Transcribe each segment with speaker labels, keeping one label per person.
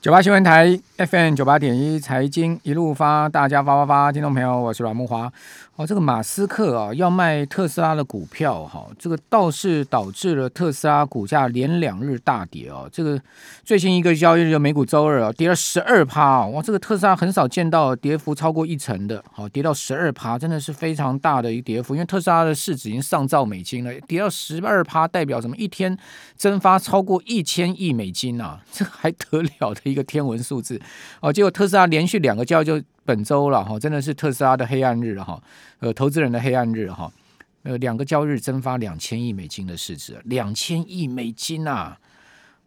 Speaker 1: 九八新闻台 FM 九八点一财经一路发，大家发发发，听众朋友，我是阮慕华。哦，这个马斯克啊要卖特斯拉的股票哈，这个倒是导致了特斯拉股价连两日大跌哦。这个最新一个交易日就，美股周二啊跌了十二趴哇，这个特斯拉很少见到跌幅超过一成的，好跌到十二趴，真的是非常大的一个跌幅。因为特斯拉的市值已经上兆美金了，跌到十二趴代表什么？一天蒸发超过一千亿美金啊，这还得了的一个天文数字哦。结果特斯拉连续两个交易就。本周了哈，真的是特斯拉的黑暗日哈，呃，投资人的黑暗日哈，呃，两个交易日蒸发两千亿美金的市值，两千亿美金啊，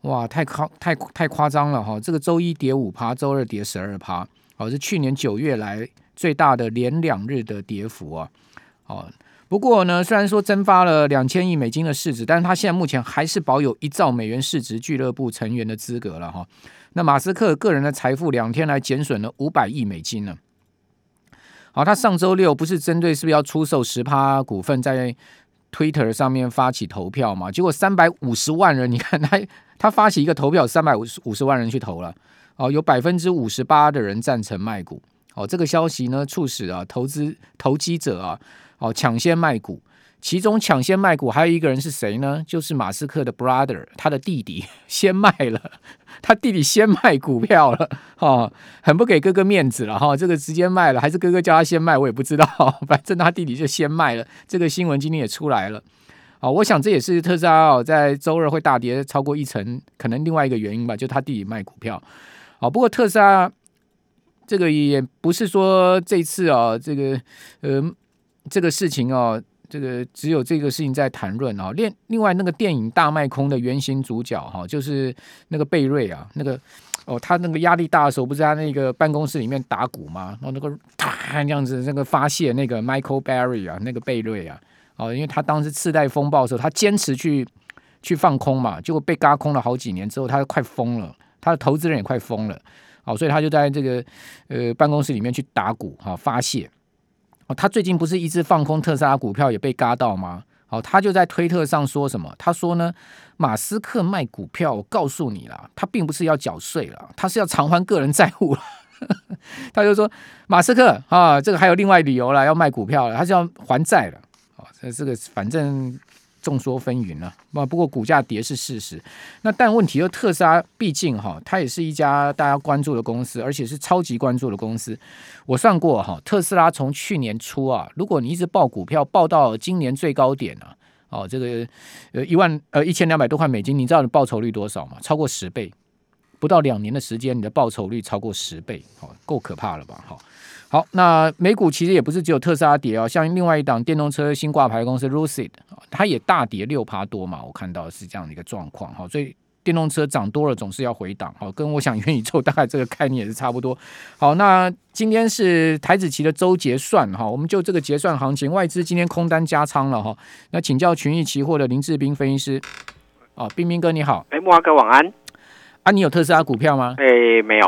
Speaker 1: 哇，太夸太太夸张了哈！这个周一跌五趴，周二跌十二趴，哦，是去年九月来最大的连两日的跌幅啊，哦，不过呢，虽然说蒸发了两千亿美金的市值，但是他现在目前还是保有一兆美元市值俱乐部成员的资格了哈。那马斯克个人的财富两天来减损了五百亿美金呢。好，他上周六不是针对是不是要出售十趴股份，在 Twitter 上面发起投票嘛？结果三百五十万人，你看 他他发起一个投票，三百五十五十万人去投了。哦，有百分之五十八的人赞成卖股。哦，这个消息呢，促使啊投资投机者啊，哦抢先卖股。其中抢先卖股还有一个人是谁呢？就是马斯克的 brother，他的弟弟 先卖了，他弟弟先卖股票了，哦，很不给哥哥面子了哈、这个直接卖了，还是哥哥叫他先卖，我也不知道。反正他弟弟就先卖了，这个新闻今天也出来了。哦，我想这也是特斯拉哦在周二会大跌超过一成，可能另外一个原因吧，就他弟弟卖股票。哦，不过特斯拉这个也不是说这次啊、哦，这个呃这个事情哦。这个只有这个事情在谈论啊。另另外那个电影大卖空的原型主角哈，就是那个贝瑞啊，那个哦，他那个压力大的时候，不是在那个办公室里面打鼓吗？然后那个他这样子那个发泄那个 Michael Berry 啊，那个贝瑞啊，哦，因为他当时次贷风暴的时候，他坚持去去放空嘛，结果被轧空了好几年之后，他快疯了，他的投资人也快疯了，哦，所以他就在这个呃办公室里面去打鼓哈，发泄。他最近不是一直放空特斯拉股票也被嘎到吗？好，他就在推特上说什么？他说呢，马斯克卖股票，我告诉你了，他并不是要缴税了，他是要偿还个人债务了。他就说，马斯克啊，这个还有另外理由了，要卖股票了，他是要还债了。哦，这这个反正。众说纷纭了，不不过股价跌是事实。那但问题又特斯拉，毕竟哈，它也是一家大家关注的公司，而且是超级关注的公司。我算过哈，特斯拉从去年初啊，如果你一直报股票报到今年最高点啊，哦，这个呃一万呃一千两百多块美金，你知道你报酬率多少吗？超过十倍，不到两年的时间，你的报酬率超过十倍，好，够可怕了吧？好。好，那美股其实也不是只有特斯拉跌哦，像另外一档电动车新挂牌公司 Lucid，它也大跌六趴多嘛，我看到是这样的一个状况哈，所以电动车涨多了总是要回档哈，跟我想元宇宙大概这个概念也是差不多。好，那今天是台子期的周结算哈，我们就这个结算行情，外资今天空单加仓了哈，那请教群益期货的林志斌分析师，哦，斌斌哥你好，
Speaker 2: 哎，木华哥晚安，
Speaker 1: 啊，你有特斯拉股票吗？
Speaker 2: 哎，没有，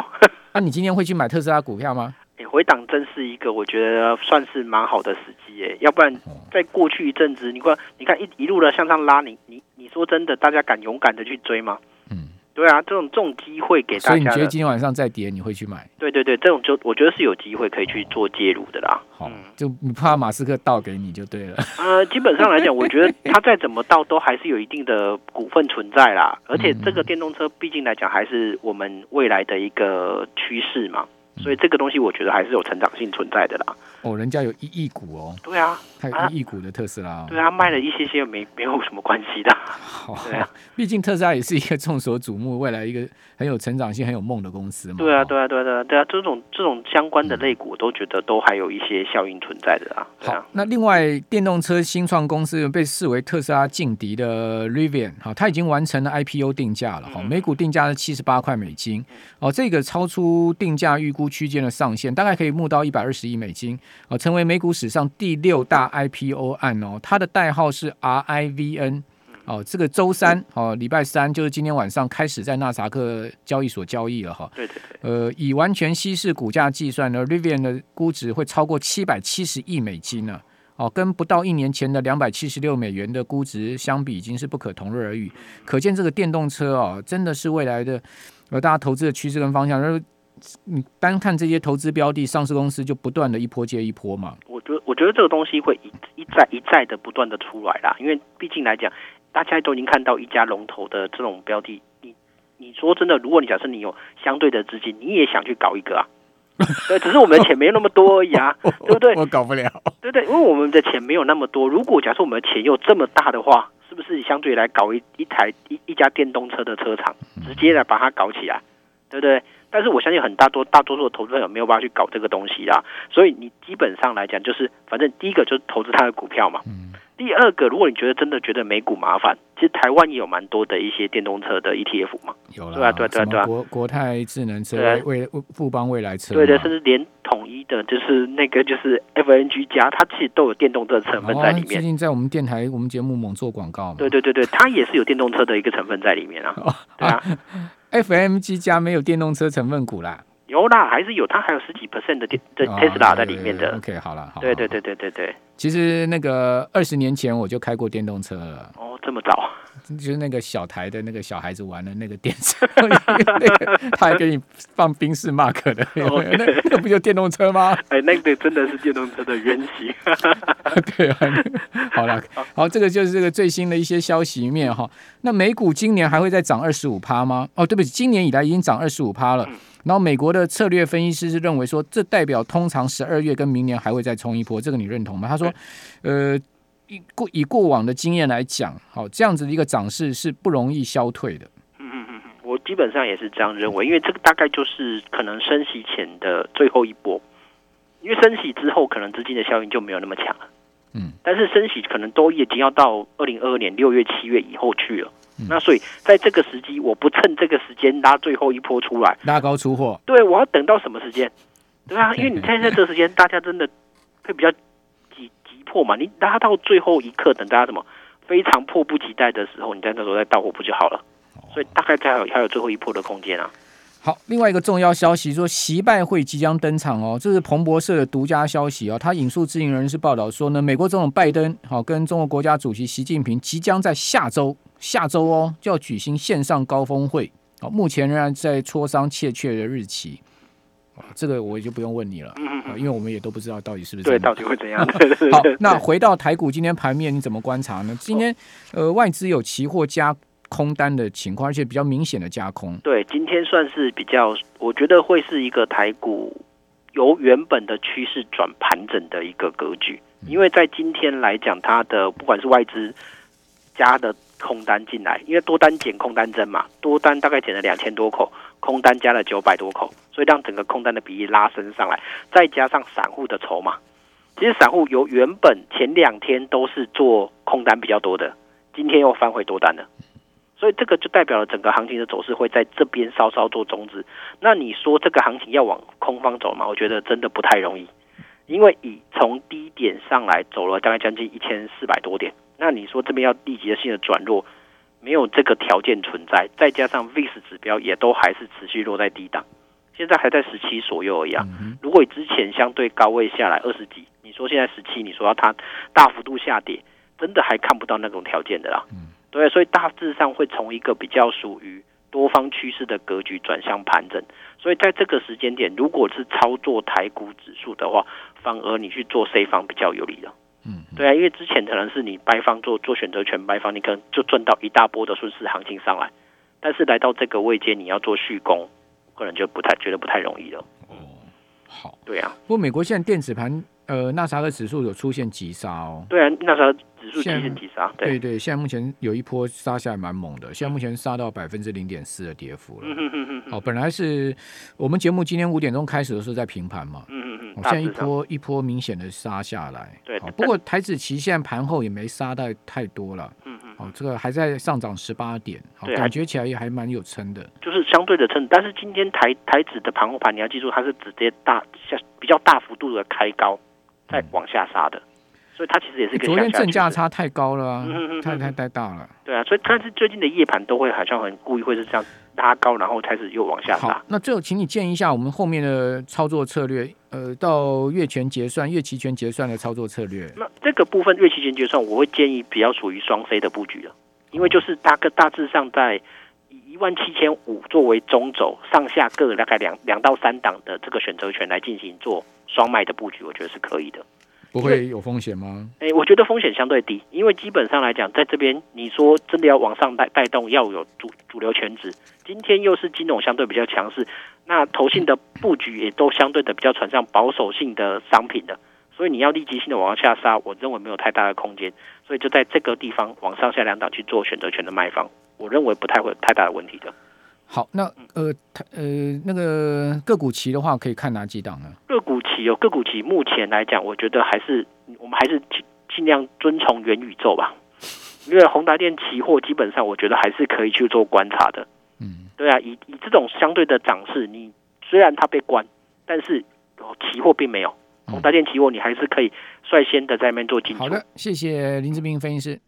Speaker 1: 那、啊、你今天会去买特斯拉股票吗？
Speaker 2: 回档真是一个，我觉得算是蛮好的时机耶。要不然，在过去一阵子，你看，你看一一路的向上拉，你你你说真的，大家敢勇敢的去追吗？嗯，对啊，这种这种机会给大家。所以
Speaker 1: 你觉得今天晚上再跌，你会去买？
Speaker 2: 对对对，这种就我觉得是有机会可以去做介入的啦。
Speaker 1: 好，就你怕马斯克倒给你就对了。
Speaker 2: 呃，基本上来讲，我觉得他再怎么倒，都还是有一定的股份存在啦。而且这个电动车，毕竟来讲，还是我们未来的一个趋势嘛。所以这个东西我觉得还是有成长性存在的啦。
Speaker 1: 哦，人家有一亿股哦。
Speaker 2: 对啊，
Speaker 1: 还有一亿股的特斯拉哦。
Speaker 2: 对啊，卖了一些些没 没有什么关系的。好，
Speaker 1: 对啊，毕竟特斯拉也是一个众所瞩目、未来一个很有成长性、很有梦的公司嘛。
Speaker 2: 对啊，对啊，对啊，对啊，对啊，这种这种相关的类股，我都觉得都还有一些效应存在的啊。
Speaker 1: 好，那另外电动车新创公司被视为特斯拉劲敌的 Rivian，哈，它已经完成了 IPO 定价了，哈，每股定价是七十八块美金，哦，这个超出定价预估区间的上限。大概可以募到一百二十亿美金，哦，成为美股史上第六大 IPO 案哦。它的代号是 RIVN，哦，这个周三哦，礼拜三就是今天晚上开始在纳斯达克交易所交易了哈。对对对。呃，以完全稀释股价计算呢，Rivian 的估值会超过七百七十亿美金呢。哦，跟不到一年前的两百七十六美元的估值相比，已经是不可同日而语。可见这个电动车哦，真的是未来的。呃大家投资的趋势跟方向，你单看这些投资标的，上市公司就不断的一波接一波嘛。
Speaker 2: 我觉得我觉得这个东西会一一再一再的不断的出来啦，因为毕竟来讲，大家都已经看到一家龙头的这种标的，你你说真的，如果你假设你有相对的资金，你也想去搞一个啊？对，只是我们的钱没有那么多而已啊，对不对？
Speaker 1: 我搞不了。
Speaker 2: 对对，因为我们的钱没有那么多。如果假设我们的钱又这么大的话，是不是相对来搞一一台一一家电动车的车厂，直接来把它搞起来，对不对？但是我相信很大多大多数的投资者没有办法去搞这个东西啦。所以你基本上来讲，就是反正第一个就是投资它的股票嘛。嗯第二个，如果你觉得真的觉得美股麻烦，其实台湾也有蛮多的一些电动车的 ETF 嘛，
Speaker 1: 有了，
Speaker 2: 对啊，对对对，
Speaker 1: 国国泰智能车、未富邦未来车，
Speaker 2: 对对，甚至连统一的，就是那个就是 FNG 加，它其实都有电动车成分在里面。
Speaker 1: 最近在我们电台我们节目猛做广告，
Speaker 2: 对对对对，它也是有电动车的一个成分在里面啊，对啊
Speaker 1: ，FMG 加没有电动车成分股啦。
Speaker 2: 有啦，还是有，它还有十几 percent 的电的 Tesla 在里面的。
Speaker 1: OK，好了，好。
Speaker 2: 对对对对对对。
Speaker 1: 其实那个二十年前我就开过电动车了。
Speaker 2: 哦，这么早？
Speaker 1: 就是那个小台的那个小孩子玩的那个电车，那个他还给你放冰士 Mark 的，那那不就电动车吗？
Speaker 2: 哎，那个真的是电动车的原型。
Speaker 1: 对啊，好了，好，这个就是这个最新的一些消息面哈。那美股今年还会再涨二十五趴吗？哦，对不起，今年以来已经涨二十五趴了。然后美国的策略分析师是认为说，这代表通常十二月跟明年还会再冲一波，这个你认同吗？他说，呃。以过以过往的经验来讲，好，这样子的一个涨势是不容易消退的。
Speaker 2: 嗯嗯嗯，我基本上也是这样认为，因为这个大概就是可能升息前的最后一波，因为升息之后可能资金的效应就没有那么强了。嗯，但是升息可能都已经要到二零二二年六月、七月以后去了。嗯，那所以在这个时机，我不趁这个时间拉最后一波出来，
Speaker 1: 拉高出货。
Speaker 2: 对，我要等到什么时间？对啊，因为你现在这个时间，大家真的会比较。破嘛，你拉到最后一刻，等大家什么非常迫不及待的时候，你在那时候再到货不就好了？所以大概才有还有最后一波的空间啊。
Speaker 1: 好，另外一个重要消息说，习拜会即将登场哦，这是彭博社的独家消息哦。他引述知情人士报道说呢，美国总统拜登好跟中国国家主席习近平即将在下周下周哦就要举行线上高峰会，好，目前仍然在磋商确切的日期。这个我也就不用问你了，因为我们也都不知道到底是不是
Speaker 2: 对，到底会怎样。
Speaker 1: 好，那回到台股今天盘面，你怎么观察呢？今天呃，外资有期货加空单的情况，而且比较明显的加空。
Speaker 2: 对，今天算是比较，我觉得会是一个台股由原本的趋势转盘整的一个格局，因为在今天来讲，它的不管是外资加的空单进来，因为多单减空单增嘛，多单大概减了两千多口。空单加了九百多口，所以让整个空单的比例拉升上来，再加上散户的筹码，其实散户由原本前两天都是做空单比较多的，今天又翻回多单了，所以这个就代表了整个行情的走势会在这边稍稍做中止。那你说这个行情要往空方走吗？我觉得真的不太容易，因为以从低点上来走了大概将近一千四百多点，那你说这边要立即的性的转弱？没有这个条件存在，再加上 VIX 指标也都还是持续落在低档，现在还在十七左右而已啊。如果之前相对高位下来二十几，你说现在十七，你说要它大幅度下跌，真的还看不到那种条件的啦。对，所以大致上会从一个比较属于多方趋势的格局转向盘整。所以在这个时间点，如果是操作台股指数的话，反而你去做 C 方比较有利的。嗯，对啊，因为之前可能是你白方做做选择权白方，你可能就赚到一大波的顺势行情上来，但是来到这个位阶，你要做续攻，可能就不太觉得不太容易了。哦，好，对啊。不过
Speaker 1: 美国现在电子盘，呃，纳斯达克指数有出现急杀哦。
Speaker 2: 对啊，纳斯达克指数出现急杀。对
Speaker 1: 对，现在目前有一波杀下来蛮猛的，现在目前杀到百分之零点四的跌幅了。嗯嗯嗯嗯。好，本来是我们节目今天五点钟开始的时候在平盘嘛。嗯。现在一波一波明显的杀下来，
Speaker 2: 对。
Speaker 1: 不过台指期现在盘后也没杀到太多了，嗯嗯。哦，这个还在上涨十八点，好，感觉起来也还蛮有撑的。
Speaker 2: 就是相对的撑，但是今天台台指的盘后盘，你要记住，它是直接大下比较大幅度的开高，再往下杀的，所以它其实也是。
Speaker 1: 昨天正价差太高了啊，太太太大了。
Speaker 2: 对啊，所以但是最近的夜盘都会好像很故意会是这样。拉高，然后开始又往下杀。
Speaker 1: 好，那最后请你建议一下我们后面的操作策略。呃，到月权结算、月期权结算的操作策略。
Speaker 2: 那这个部分月期权结算，我会建议比较属于双飞的布局了，因为就是大个大致上在以一万七千五作为中轴，上下各大概两两到三档的这个选择权来进行做双卖的布局，我觉得是可以的。
Speaker 1: 不会有风险吗？
Speaker 2: 哎，我觉得风险相对低，因为基本上来讲，在这边你说真的要往上带带动，要有主主流全值，今天又是金融相对比较强势，那投信的布局也都相对的比较传向保守性的商品的，所以你要立即性的往下杀，我认为没有太大的空间，所以就在这个地方往上下两档去做选择权的卖方，我认为不太会有太大的问题的。
Speaker 1: 好，那呃，呃，那个个股期的话，可以看哪几档呢？
Speaker 2: 个股期有个股期，目前来讲，我觉得还是我们还是尽尽量遵从元宇宙吧。因为宏达电期货基本上，我觉得还是可以去做观察的。嗯，对啊，以以这种相对的涨势，你虽然它被关，但是哦期货并没有宏达电期货，你还是可以率先的在那边做进出。
Speaker 1: 好的，谢谢林志斌分析师。